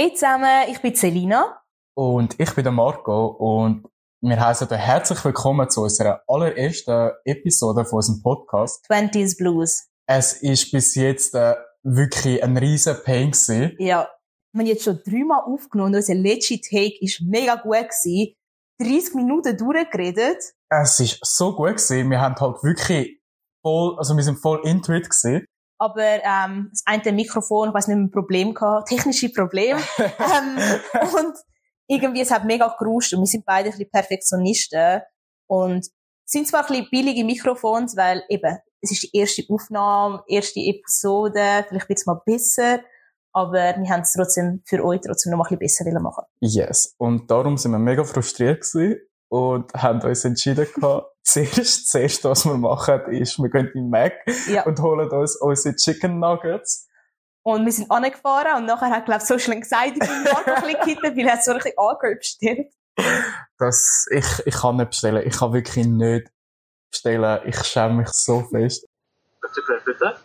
Hey zusammen, ich bin Selina. Und ich bin der Marco und wir heißen euch herzlich willkommen zu unserer allerersten Episode von unserem Podcast. 20s Blues. Es ist bis jetzt äh, wirklich ein riesen Pain gewesen. Ja. Wir haben jetzt schon dreimal aufgenommen unser letzter Take war mega gut. Gewesen. 30 Minuten durchgeredet. Es ist so gut gewesen. Wir haben halt wirklich voll, also wir sind voll into it gewesen. Aber ähm, das eine Mikrofon, ich weiß nicht, ein Problem gehabt, technische Probleme. ähm, und irgendwie, es hat mega geruscht und wir sind beide ein bisschen Perfektionisten und sind zwar ein bisschen billige Mikrofons, weil eben, es ist die erste Aufnahme, erste Episode, vielleicht wird es mal besser, aber wir haben es trotzdem für euch trotzdem noch mal ein bisschen besser machen Yes. Und darum sind wir mega frustriert gewesen und haben uns entschieden gehabt, zuerst, zuerst, was wir machen, ist, wir gehen in den Mac Ja. und holen uns unsere Chicken Nuggets. Und wir sind angefahren und nachher hat, glaube ich, so schnell gesagt, ich bin Marco ein bisschen gekittet, weil er hat so ein bisschen angehört bestellt. Das, ich, ich kann nicht bestellen. Ich kann wirklich nicht bestellen. Ich schäme mich so fest. Bitte, bitte.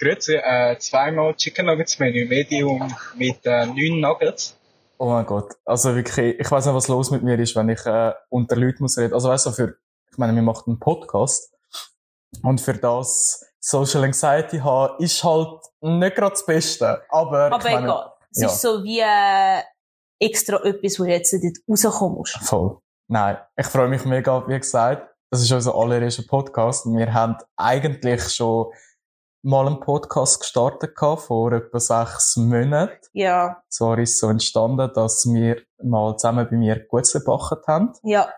Grüezi, äh, zweimal Chicken Nuggets Menü, Medium mit äh, neun Nuggets. Oh mein Gott. Also wirklich, ich weiß nicht, was los mit mir ist, wenn ich äh, unter Leuten muss reden. Also weißt du, für, ich meine, wir machen einen Podcast. Und für das Social Anxiety haben, ist halt nicht gerade das Beste. Aber, Aber ich meine, egal. Es ja. ist so wie äh, extra etwas, wo du jetzt dort rauskommen musst. Voll. Nein, ich freue mich mega, wie gesagt. Das ist unser allererster Podcast. Wir haben eigentlich schon mal einen Podcast gestartet gehabt, vor etwa sechs Monaten. Ja, Zwar ist es so entstanden, dass wir mal zusammen bei mir Gutzle gebacken haben. ja,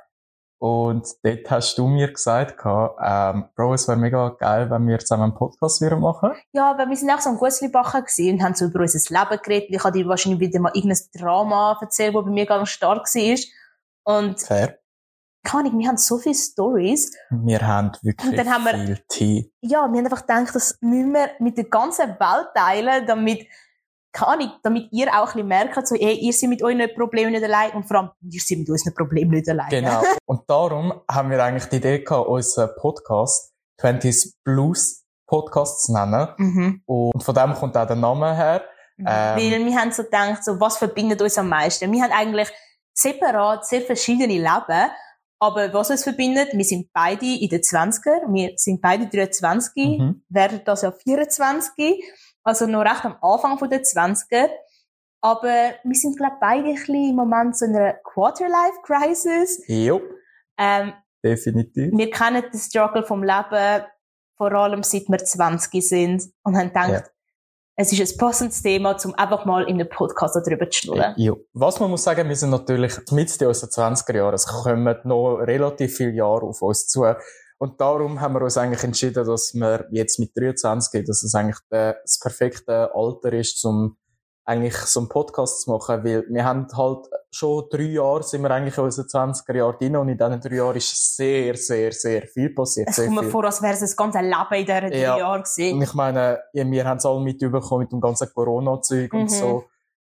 Und dort hast du mir gesagt, ähm, Bro, es wäre mega geil, wenn wir zusammen einen Podcast wieder machen. ja, aber wir sind auch so ein Gutzli-Bachen gewesen und haben so über unser Leben geredet. Ich habe dir wahrscheinlich wieder mal irgendein Drama erzählt, das bei mir ganz stark war. Und, Fair. Keine Ahnung, wir haben so viele Stories. Wir haben wirklich Und dann haben wir- viel Tee. Ja, wir haben einfach gedacht, das müssen wir mit der ganzen Welt teilen, damit, keine Ahnung, damit ihr auch ein bisschen merkt, so, ey, ihr seid mit euren Problemen nicht allein und vor allem, ihr seid mit unseren Problemen nicht allein. Genau. Und darum haben wir eigentlich die Idee gehabt, unseren Podcast 20s Blues Podcast zu nennen. Mhm. Und von dem kommt auch der Name her. Mhm. Ähm. Weil wir haben so gedacht, so, was verbindet uns am meisten? Wir haben eigentlich separat sehr verschiedene Leben, aber was uns verbindet, wir sind beide in den 20er, wir sind beide 23, Mhm. werden das ja 24, also noch recht am Anfang von der 20er. Aber wir sind, glaube beide ein bisschen im Moment so in einer Quarter-Life-Crisis. Jo, Ähm, definitiv. wir kennen den Struggle vom Leben, vor allem seit wir 20 sind und haben gedacht, Ja. Es ist ein passendes Thema, um einfach mal in einem Podcast darüber zu schnurren. Jo. Was man muss sagen, wir sind natürlich mit in unseren 20er Jahren. Es kommen noch relativ viele Jahre auf uns zu. Und darum haben wir uns eigentlich entschieden, dass wir jetzt mit 23, dass es eigentlich der, das perfekte Alter ist, um eigentlich so einen Podcast zu machen, weil wir haben halt schon drei Jahre sind wir eigentlich in unseren 20er Jahren drin und in diesen drei Jahren ist sehr, sehr, sehr viel passiert. Es kommt mir vor, als wäre es das ganze Leben in diesen drei Ja. Jahren Und gewesen. ich meine, wir haben es alle mitbekommen mit dem ganzen Corona-Zeug Mhm. und so.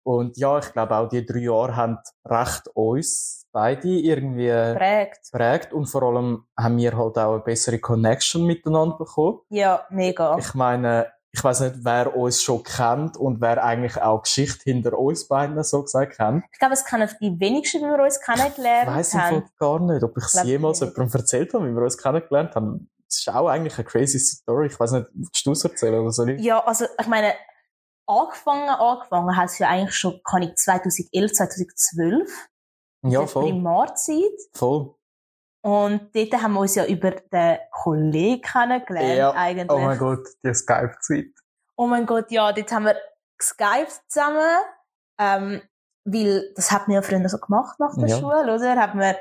Und ja, ich glaube auch die drei Jahre haben recht uns beide irgendwie Prägt. geprägt und vor allem haben wir halt auch eine bessere Connection miteinander bekommen. Ja, mega. Ich meine, ich weiß nicht, wer uns schon kennt und wer eigentlich auch Geschichte hinter uns beiden so gesagt kennt. Ich glaube, es kennen die wenigsten, wie wir uns Ich kennengelernt haben. Fall gar nicht, ob ich es ich jemals nicht. jemandem erzählt habe, wie wir uns kennengelernt haben. Es ist auch eigentlich eine crazy Story. Ich weiß nicht, willst du es erzählen oder soll ich? Ja, also, ich meine, angefangen, angefangen hat es ja eigentlich schon, kann ich 2011, 2012. Ja, der voll. Primarzeit. Voll. Und dort haben wir uns ja über den Kollegen kennengelernt, Ja. eigentlich. Oh mein Gott, die Skype-Zeit. Oh mein Gott, ja, dort haben wir geskypt zusammen, ähm, weil das hat man ja früher so gemacht nach der Ja. Schule, oder? Hat man,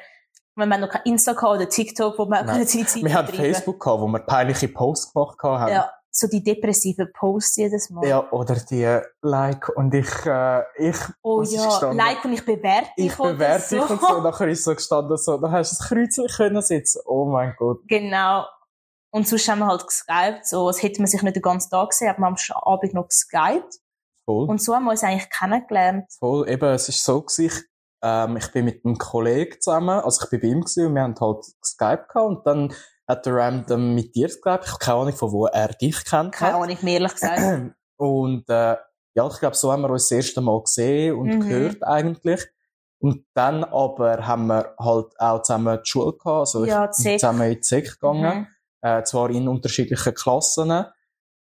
man hat noch kein Insta oder TikTok, wo man seine Zeit Wir hatten. Facebook gehabt, wo wir peinliche Posts gemacht haben. Ja, so die depressiven Posts jedes Mal. Ja, oder die Like und ich, äh, ich, oh ja, like und ich bewerte dich ich bewerte so. dich und so. Nachher ist so gestanden, so, da hast du das Kreuzchen können sitzen. Oh mein Gott. Genau. Und sonst haben wir halt geskypt, so, als hätte man sich nicht den ganzen Tag gesehen, aber wir haben am Abend noch geskypt. Voll. Und so haben wir uns eigentlich kennengelernt. Voll. Eben, es ist so gewesen, ich, ähm, ich bin mit einem Kollegen zusammen, also ich bin bei ihm gewesen und wir haben halt Skype gehabt und dann hat der random mit dir geskypt. Ich habe keine Ahnung, von wo er dich kennt. Keine Ahnung, mehr ehrlich gesagt. Und äh, ja, ich glaube, so haben wir uns das erste Mal gesehen und Mhm. gehört eigentlich. Und dann aber haben wir halt auch zusammen die Schule gehabt, also Ja, ich bin zusammen in die Sek gegangen, Mhm. äh, zwar in unterschiedlichen Klassen,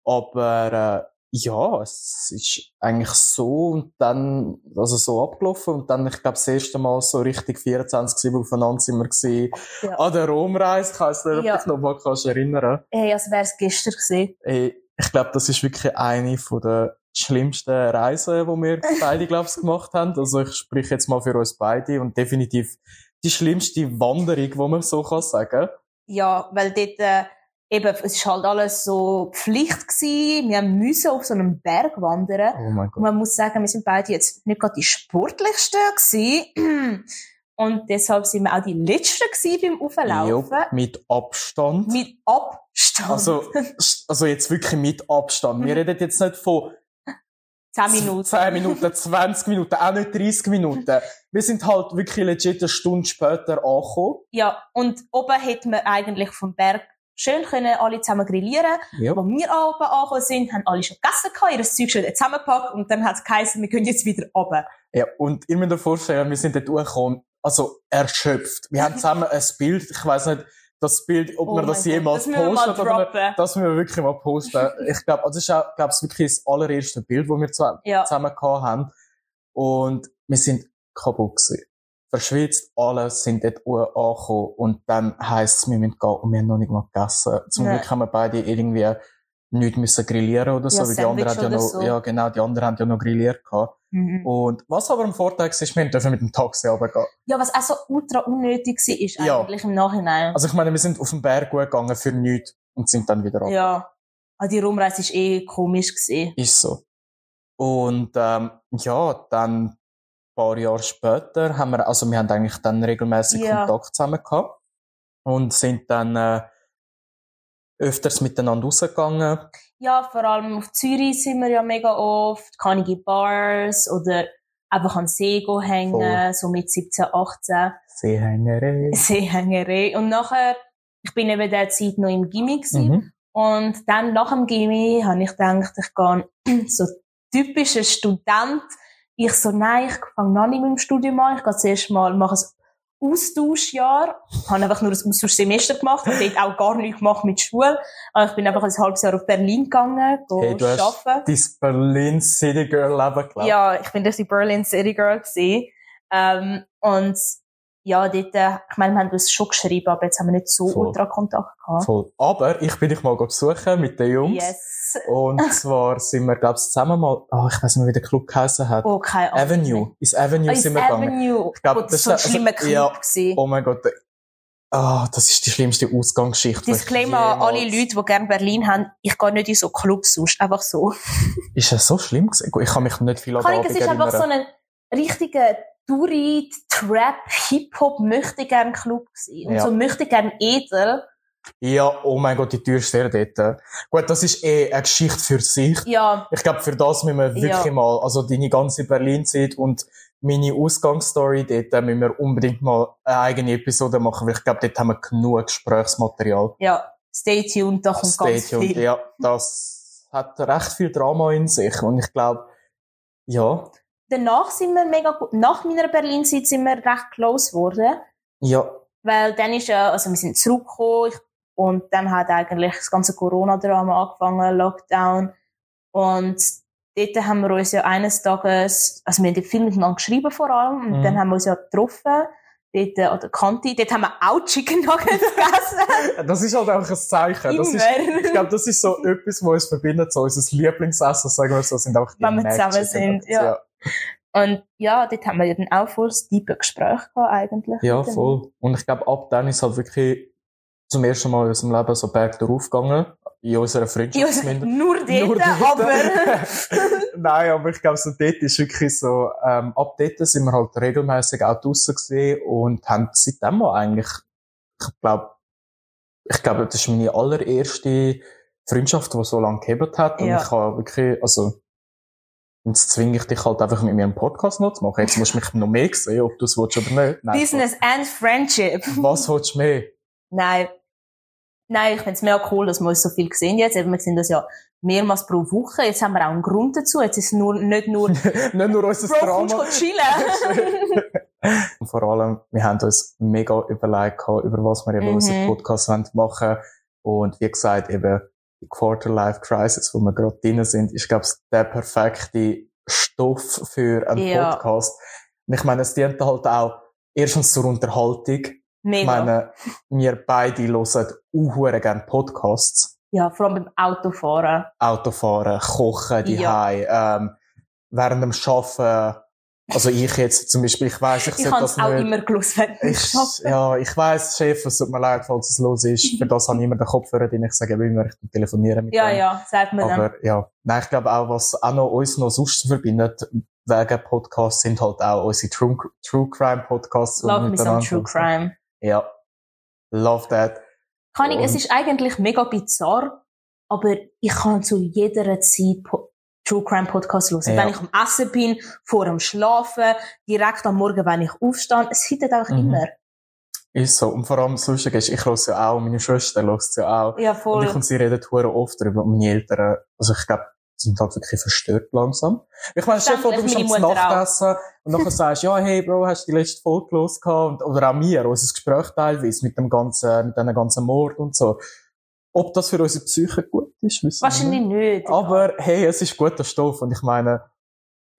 aber äh, ja, es ist eigentlich so und dann, also so abgelaufen und dann, ich glaube, das erste Mal so richtig 24-7 aufeinander sind wir gewesen. Ja. An der Romreise, Ja. du dich noch mal kannst erinnern Hey, als wäre es gestern gewesen. Ey, ich glaube, das ist wirklich eine von der schlimmsten Reisen, die wir beide, glaube ich, gemacht haben. Also ich spreche jetzt mal für uns beide und definitiv die schlimmste Wanderung, die man so kann sagen. Ja, weil dort, äh, eben, es ist halt alles so Pflicht gewesen. Wir müssen auf so einem Berg wandern. Oh mein Und Gott. man muss sagen, wir sind beide jetzt nicht gerade die sportlichsten gewesen. Und deshalb sind wir auch die letzten gewesen beim Auflaufen. Jupp, mit Abstand. Mit Abstand. Also, also jetzt wirklich mit Abstand. Wir reden jetzt nicht von 10 Minuten. 10 Minuten, 20 Minuten, auch nicht 30 Minuten. Wir sind halt wirklich legit eine Stunde später angekommen. Ja, und oben hätten wir eigentlich vom Berg schön können alle zusammen grillieren. Ja. Als wir oben angekommen sind, haben alle schon gegessen, gehabt, ihr Zeug schon zusammengepackt und dann hat es geheißen, wir können jetzt wieder runter. Ja, und ihr müsst euch vorstellen, wir sind dort hochgekommen, also erschöpft. Wir haben zusammen ein Bild, ich weiss nicht, das Bild, ob Oh wir mein das jemals posten oder droppen. Das müssen wir wirklich mal posten. Ich glaube, das ist auch, glaube ich, wirklich das allererste Bild, das wir zusammen, Ja. zusammen gehabt haben. Und wir sind kaputt gewesen. Verschwitzt, alles sind dort angekommen. Und dann heisst es, wir müssen gehen und wir haben noch nicht mal gegessen. Zum. Glück haben wir beide irgendwie nicht müssen grillieren oder so, Ja, weil die anderen haben ja noch, so. ja genau, die anderen haben ja noch grilliert gehabt. Mhm. Und was aber am Vorteil war, wir dürfen mit dem Taxi runtergehen. Ja, was auch so ultra unnötig war, ist Ja. eigentlich im Nachhinein. Also ich meine, wir sind auf den Berg gegangen für nichts und sind dann wieder runter. ja. Also die Rumreise war eh komisch. Gewesen. Ist so. Und ähm, ja, dann paar Jahre später haben wir, also wir haben eigentlich dann regelmäßig Ja. Kontakt zusammen gehabt und sind dann äh, öfters miteinander rausgegangen. Ja, vor allem auf Zürich sind wir ja mega oft, Carnegie Bars oder einfach an See hängen, Voll. so mit 17, 18. Seehängerei. Seehängerei. Und nachher, ich bin eben der Zeit noch im Gimmi gewesen. Mhm. Und dann nach dem Gimmi habe ich gedacht, ich gehe so typischer Student. Ich so, nein, ich fange noch nicht mit dem Studium an. Ich gehe zuerst mal, mache ein Austauschjahr. Ich habe einfach nur ein Austauschsemester gemacht und dort auch gar nichts gemacht mit Schule. Aber ich bin einfach ein halbes Jahr auf Berlin gegangen, go Hey, du hast arbeiten. dein Berlin City Girl Leben gelebt. Ja, ich bin durch die Berlin City Girl gewesen. Ähm, und ja, dort, äh, ich meine, wir haben uns schon geschrieben, aber jetzt haben wir nicht so Voll. ultra Kontakt gehabt. Voll. Aber ich bin dich mal besuchen mit den Jungs. Yes. Und zwar sind wir, glaube ich, zusammen mal, oh, ich weiß nicht, wie der Club geheißen hat. Oh, keine Ahnung. Avenue. Ins Avenue Oh, sind ins wir gegangen. Avenue. Ich glaub, oh, das das war so ein ist- schlimmer also, Club. ja. gewesen. Oh mein Gott. Ah, das ist die schlimmste Ausgangsgeschichte. Disclaimer an alle Leute, die gerne Berlin haben. Ich gehe nicht in so Clubs sonst. Einfach so. Ist es so schlimm gewesen? Ich kann mich nicht viel an Kann ich, Abend es ist einfach so ein richtiger Touri, Trap, Hip-Hop, möchte gern Club gewesen. Und Ja. so möchte gern edel. Ja, oh mein Gott, die Tür ist sehr dort. Gut, das ist eh eine Geschichte für sich. Ja, Ich glaube, für das müssen wir wirklich Ja. mal, also deine ganze Berlin-Zeit und meine Ausgangsstory, dort müssen wir unbedingt mal eine eigene Episode machen, weil ich glaube, dort haben wir genug Gesprächsmaterial. ja. Stay tuned, da kommt Stay ganz tuned. viel. Ja, das hat recht viel Drama in sich und ich glaube, ja, Danach sind wir mega gut. Nach meiner Berlin-Zeit sind wir recht close geworden. ja, Weil dann ist ja, also wir sind zurückgekommen ich- und dann hat eigentlich das ganze Corona-Drama angefangen, Lockdown. Und dort haben wir uns ja eines Tages, also wir haben viel miteinander geschrieben vor allem, und Mhm. dann haben wir uns ja getroffen, dort an der Kante, dort haben wir auch Chicken Nuggets gegessen. das ist halt einfach ein Zeichen. Das ist, ich glaube, das ist so etwas, was uns verbindet, so unser Lieblingsessen, sagen wir so, sind auch die Wenn wir zusammen sind, Nuggets, ja. Und ja, dort haben wir ja dann auch voll das tiefe Gespräch gehabt, eigentlich. Ja, voll. Und ich glaube, ab dann ist halt wirklich zum ersten Mal in unserem Leben so Berg darauf gegangen. In unserer Freundschaft zumindest. nur dort, Nur dort. aber... Nein, aber ich glaube, so dort ist wirklich so, ähm, ab dort sind wir halt regelmäßig auch draussen gewesen und haben seitdem mal eigentlich, ich glaube, ich glaube, das ist meine allererste Freundschaft, die so lange gehebt hat. Und Ja. ich habe wirklich, also, jetzt zwinge ich dich halt einfach mit mir einen Podcast noch zu machen. Jetzt musst du mich noch mehr sehen, ob du es willst oder nicht. Nein, Business and Friendship. Was willst du mehr? Nein. Nein, ich finde es mega cool, dass wir uns so viel sehen jetzt. Eben, wir sind das ja mehrmals pro Woche. Jetzt haben wir auch einen Grund dazu. Jetzt ist es nur, nicht nur, nicht nur unser Bro, Drama. chillen. Und vor allem, wir haben uns mega überlegt, über was wir eben Mhm. unseren Podcast wollen machen Und wie gesagt, eben die Quarter-Life Crisis, wo wir gerade drin sind, ist, glaube ich, der perfekte Stoff für einen Ja. Podcast. Und ich meine, es dient halt auch erstens zur Unterhaltung. Ich Mega. meine, wir beide hören auch gerne Podcasts. ja, vor allem beim Autofahren. Autofahren, kochen, die Ja. ähm, während dem Arbeiten. Also ich jetzt zum Beispiel, ich weiss, ich, Ich habe es auch nicht. immer gelöst, wenn ich ja, ich weiss, Chef, es tut mir leid, falls es los ist. Für das habe ich immer den Kopfhörer drin. Ich sage immer, ich telefoniere mit Ja, dem. ja, sagt man dann. Aber ja, nein, ich glaube auch, was auch noch uns noch sonst verbindet, wegen Podcasts, sind halt auch unsere True, True Crime Podcasts. Love me some True. Crime. Ja. Love that. Kann ich, es ist eigentlich mega bizarr, aber ich kann zu jeder Zeit True Crime Podcast hören. Ja. Wenn ich am Essen bin, vor dem Schlafen, direkt am Morgen, wenn ich aufstehe. Es hittet einfach Mhm. immer. Ist so. Und vor allem das Lustige ist, ich höre ja auch, meine Schwester hört ja auch. Ja, Und voll. ich und sie reden hure oft darüber. Und meine Eltern, also ich glaube, sind halt wirklich verstört langsam. Ich meine, Chef, du bist am. Nachtessen und nachher sagst, ja, hey, Bro, hast du die letzte Folge los gehabt? Und, oder auch mir, unser Gespräch teilweise mit dem ganzen, mit dem ganzen Mord und so. Ob das für unsere Psyche gut ist, wissen wir Wahrscheinlich nicht. nicht. Aber hey, es ist guter Stoff und ich meine,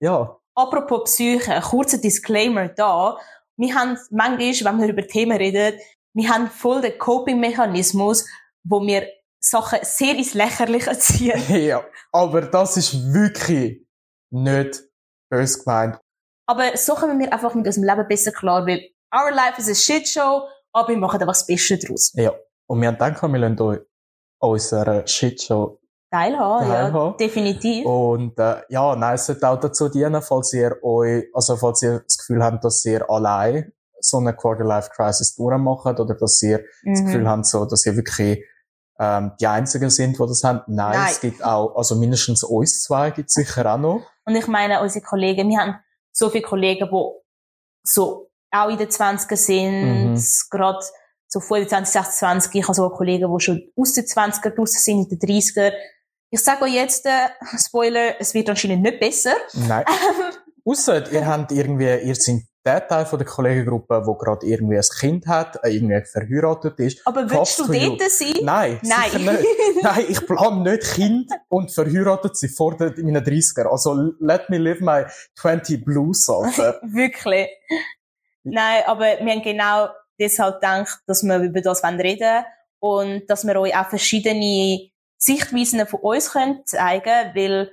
ja, Apropos Psyche, ein kurzer Disclaimer da. Wir haben manchmal, wenn wir über Themen reden, wir haben voll den Coping-Mechanismus, wo wir Sachen sehr ins Lächerliche ziehen. ja. Aber das ist wirklich nicht böse gemeint. Aber so kommen wir einfach mit unserem Leben besser klar, weil our life is a shit show, aber wir machen einfach das Beste draus. Ja. Und wir haben gedacht, wir lassen euch unserer Shitshow Teilhaben, ja, Teilhaben. definitiv. Und äh, ja, nein, es sollte auch dazu dienen, falls ihr euch, also falls ihr das Gefühl habt, dass ihr allein so eine Quarter-Life-Crisis durchmacht oder dass ihr das Gefühl Mhm. habt, so, dass ihr wirklich ähm, die Einzigen sind, die das haben. Nein, Nein. es gibt auch, also mindestens uns zwei gibt es sicher auch noch. Und ich meine, unsere Kollegen, wir haben so viele Kollegen, die so auch in den 20er sind, Mhm. gerade so 25, 26. Ich habe so Kollegen, die schon aus den 20er draussen sind, in den 30er. Ich sage euch jetzt, äh, Spoiler, es wird anscheinend nicht besser. Nein. Ausser, ihr habt irgendwie, ihr seid der Teil von der Kollegengruppe, wo gerade irgendwie ein Kind hat, äh, irgendwie verheiratet ist. Aber willst du dort sein? Nein, Nein. sicher nicht. Nein, ich plane nicht Kind und verheiratet sie vor meinen 30er. Also, let me live my 20 blues, Alter. Wirklich. Nein, aber wir haben genau deshalb gedacht, dass wir über das reden wollen und dass wir euch auch verschiedene Sichtweisen von uns können zeigen weil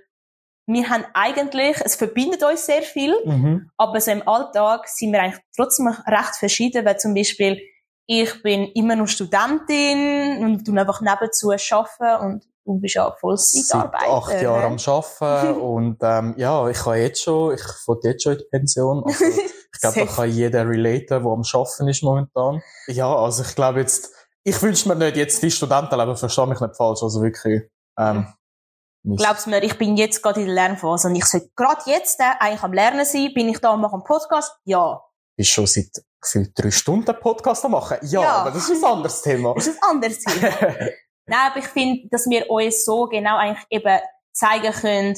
wir haben eigentlich, es verbindet uns sehr viel, mhm. aber so im Alltag sind wir eigentlich trotzdem recht verschieden, weil zum Beispiel ich bin immer noch Studentin und tu einfach nebenzu arbeiten und du bist ja Seit Vollzeitarbeiter. acht Jahren ne? am Arbeiten und ähm, ja, ich kann jetzt schon, ich will jetzt schon in die Pension. Also, ich glaube, da kann jeder relaten, der am Arbeiten ist momentan. Ja, also ich glaube jetzt, ich wünsche mir nicht jetzt die Studentenleben, verstehe mich nicht falsch, also wirklich. Ähm, Mist. Glaubst mir, ich bin jetzt gerade in der Lernphase und ich sollte gerade jetzt äh, eigentlich am Lernen sein. Bin ich da und mache einen Podcast? Ja. bist schon seit gefühlt drei Stunden Podcast am machen. Ja, Ja. aber das ist ein anderes Thema. Das ist ein anderes Thema. Nein, aber ich finde, dass wir uns so genau eigentlich eben zeigen können,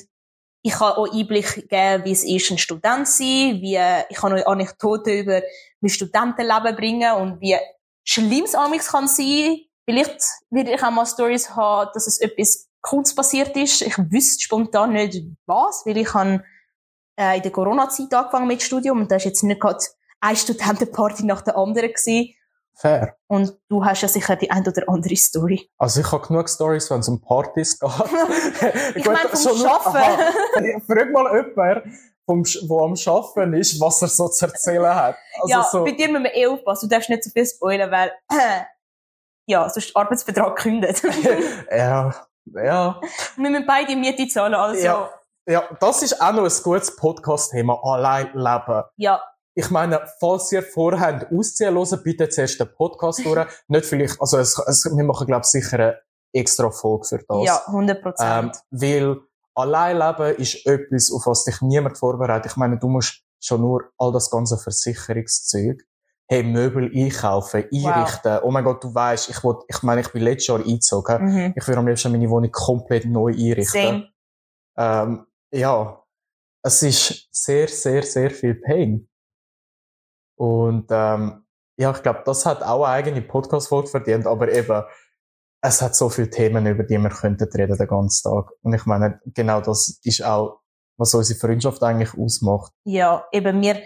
ich kann auch Einblick geben, wie es ist, ein Student zu sein, wie, ich kann euch Anekdoten über mein Studentenleben bringen und wie schlimm es amigs kann sein. Vielleicht werde ich auch mal Stories haben, dass es etwas Cooles passiert ist. Ich wüsste spontan nicht was, weil ich habe äh, in der Corona-Zeit angefangen mit Studium und da ist jetzt nicht gerade eine Studentenparty nach der anderen gewesen. Fair. Und du hast ja sicher die ein oder andere Story. Also ich habe genug Stories, wenn es um Partys geht. Ich Gut, meine vom. Aha. Frag mal jemanden, vom, wo am Schaffen ist, was er so zu erzählen hat. Also ja, so, bei dir müssen wir eh aufpassen. Du darfst nicht zu viel spoilern, weil, ja, sonst der Arbeitsvertrag kündet. ja, ja, wir müssen beide Miete zahlen, also, Ja. ja. ja, das ist auch noch ein gutes Podcast-Thema. Allein leben. Ich meine, falls ihr vorhabt, ausziehen hören, bitte zuerst den Podcast durch. Nicht vielleicht, also es, es, wir machen, glaube ich, sicher eine extra Folge für das. ja, 100 Ähm, Prozent. weil allein leben ist etwas, auf was dich niemand vorbereitet. Ich meine, du musst schon nur all das ganze Versicherungszeug. hey, Möbel einkaufen, einrichten. Oh mein Gott, du weißt, ich wollt, ich meine, ich bin letztes Jahr eingezogen. Mhm. Ich würde am liebsten meine Wohnung komplett neu einrichten. Same. Ähm, ja, es ist sehr, sehr, sehr viel Pain. Und ähm, ja, ich glaube, das hat auch eine eigene Podcast-Folge verdient, aber eben, es hat so viele Themen, über die wir könnten reden den ganzen Tag. Und ich meine, genau das ist auch, was unsere Freundschaft eigentlich ausmacht. Ja, eben wir,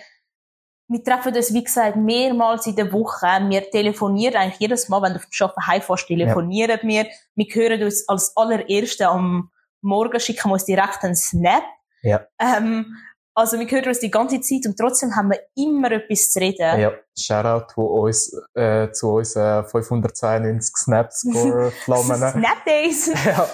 wir treffen uns, wie gesagt, mehrmals in der Woche. Wir telefonieren eigentlich jedes Mal, wenn du vom Arbeiten heimfährst, telefonieren wir. Wir hören uns als allererste am Morgen, schicken wir uns direkt einen Snap. Ja. Ähm, also wir hören uns die ganze Zeit und trotzdem haben wir immer etwas zu reden. Ja, Shoutout zu uns, äh, zu unseren 592 Snap-Score-Flammen. Snap Days! ja,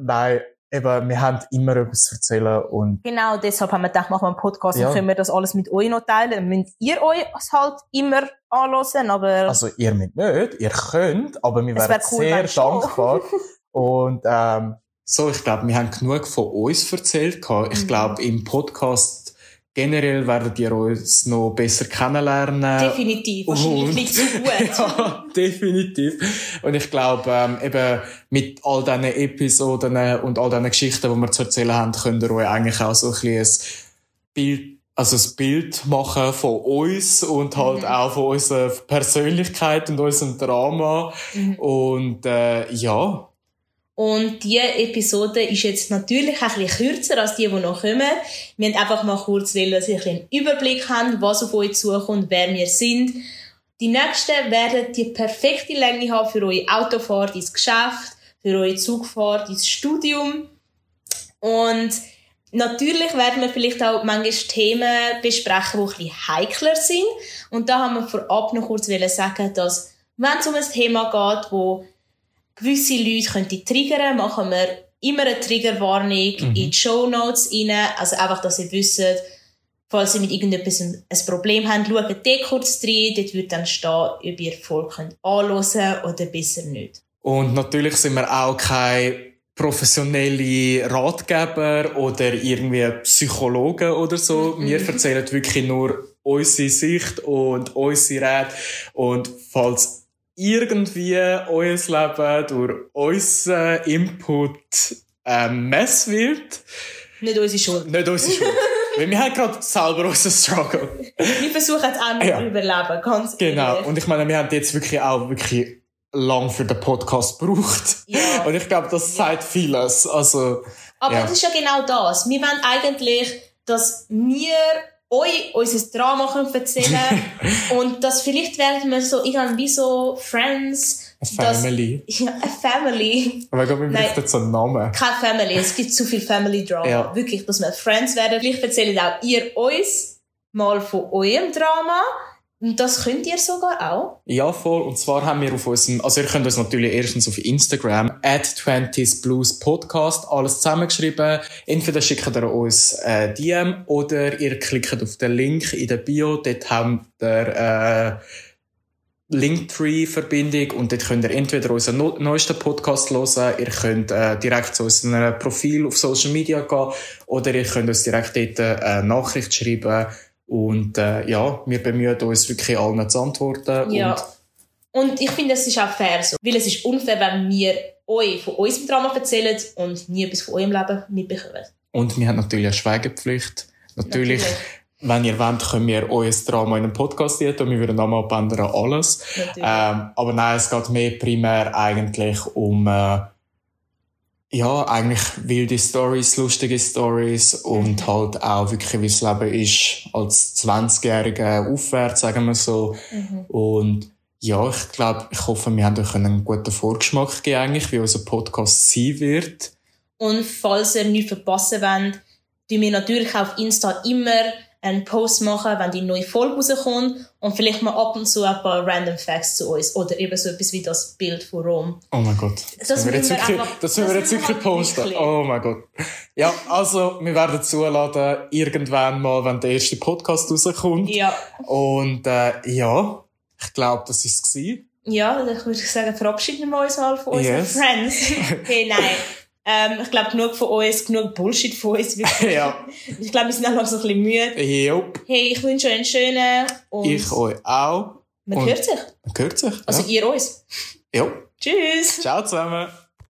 nein, eben, wir haben immer etwas zu erzählen und Genau, deshalb haben wir gedacht, machen wir einen Podcast Ja. und können wir das alles mit euch noch teilen. Dann müsst ihr euch halt immer anhören, aber Also ihr müsst nicht, ihr könnt, aber wir wären wär cool, sehr dankbar. Und ähm, so, ich glaube, wir haben genug von uns erzählt. Ich Mhm. glaube, im Podcast generell werdet ihr uns noch besser kennenlernen. definitiv, wahrscheinlich Und- nicht so gut. ja, definitiv. Und ich glaube, ähm, eben mit all diesen Episoden und all diesen Geschichten, die wir zu erzählen haben, könnt ihr euch eigentlich auch so ein bisschen ein Bild, also ein Bild machen von uns und halt Mhm. auch von unserer Persönlichkeit und unserem Drama. Mhm. Und äh, ja, Und die Episode ist jetzt natürlich ein bisschen kürzer als die, die noch kommen. Wir haben einfach mal kurz wollen, dass ihr einen Überblick habt, was auf euch zukommt, wer wir sind. Die nächsten werden die perfekte Länge haben für eure Autofahrt ins Geschäft, für eure Zugfahrt ins Studium. Und natürlich werden wir vielleicht auch manchmal Themen besprechen, die ein bisschen heikler sind. Und da haben wir vorab noch kurz sagen, dass wenn es um ein Thema geht, wo gewisse Leute könnte triggern, machen wir immer eine Triggerwarnung in die Show Notes rein. Also einfach, dass ihr wisst, falls ihr mit irgendetwas ein Problem habt, schaut dort kurz rein. Dort wird dann stehen, ob ihr Folge könnt anhören oder besser nicht. Und natürlich sind wir auch keine professionelle Ratgeber oder irgendwie Psychologen oder so. Mhm. Wir erzählen wirklich nur unsere Sicht und unsere Räte. Und falls irgendwie euer Leben durch unseren Input ähm, Mess wird, Nicht unsere Schuld. nicht unsere Schuld. Weil wir haben gerade selber unseren Struggle. Wir versuchen es auch noch Ja. zu überleben, ganz Genau. ehrlich. Und ich meine, wir haben jetzt wirklich auch wirklich lang für den Podcast gebraucht. Ja. Und ich glaube, das sagt vieles. Also, Aber Ja. das ist ja genau das. Wir wollen eigentlich, dass wir euch unser Drama erzählen und dass vielleicht werden wir so irgendwie so Friends. dass- Family. Ja, eine Family. Aber ich glaube, wir bräuchten so einen Namen. Keine Family. Es gibt zu viel Family Drama. Ja. Wirklich, dass wir Friends werden. Vielleicht erzählt auch ihr uns mal von eurem Drama. Und das könnt ihr sogar auch. Ja, voll. Und zwar haben wir auf unserem, also ihr könnt uns natürlich erstens auf Instagram, at 20s Blues Podcast, alles zusammengeschrieben. Entweder schickt ihr uns äh, DM oder ihr klickt auf den Link in der Bio. Dort haben wir, äh, Linktree-Verbindung und dort könnt ihr entweder unseren neuesten Podcast hören, ihr könnt äh, direkt zu unserem Profil auf Social Media gehen oder ihr könnt uns direkt dort äh, Nachricht schreiben und äh, ja, wir bemühen uns wirklich allen zu antworten Ja. und Und ich finde, es ist auch fair so. Weil es ist unfair, wenn wir euch von unserem Drama erzählen und nie etwas von eurem Leben mitbekommen. Und wir haben natürlich eine Schweigepflicht. Natürlich, Natürlich. wenn ihr wollt, können wir euer Drama in einem Podcast dienen und wir würden nochmal abändern, alles. Ähm, aber nein, es geht mehr primär eigentlich um, äh, ja, eigentlich wilde Stories, lustige Stories und halt auch wirklich, wie das Leben ist als 20-Jähriger aufwärts, sagen wir so. Mhm. Und ja, ich glaube, ich hoffe, wir haben euch einen guten Vorgeschmack gegeben, eigentlich, wie unser Podcast sein wird. Und falls ihr nichts verpassen wollt, tun wir natürlich auf Insta immer einen Post machen, wenn die neue Folge rauskommt und vielleicht mal ab und zu ein paar random Facts zu uns oder eben so etwas wie das Bild von Rom. Oh mein Gott. Das, Das müssen wir jetzt wirklich, einfach- das müssen das wir jetzt wirklich posten. wirklich. Oh mein Gott. Ja, also, wir werden zuladen, irgendwann mal, wenn der erste Podcast rauskommt. Ja. Und, äh, ja, ich glaube, das ist es. Ja, dann würde ich sagen, verabschieden wir uns mal von unseren Yes. Friends. hey, nein. Ähm, ich glaube, genug von uns, genug Bullshit von uns. Ja. Ich glaube, wir sind noch so ein bisschen müde. Jupp. Hey, ich wünsche euch einen schönen und Ich euch auch. Man Und- hört sich. Man hört sich. Also ja. ihr uns. ja. Tschüss. Ciao zusammen.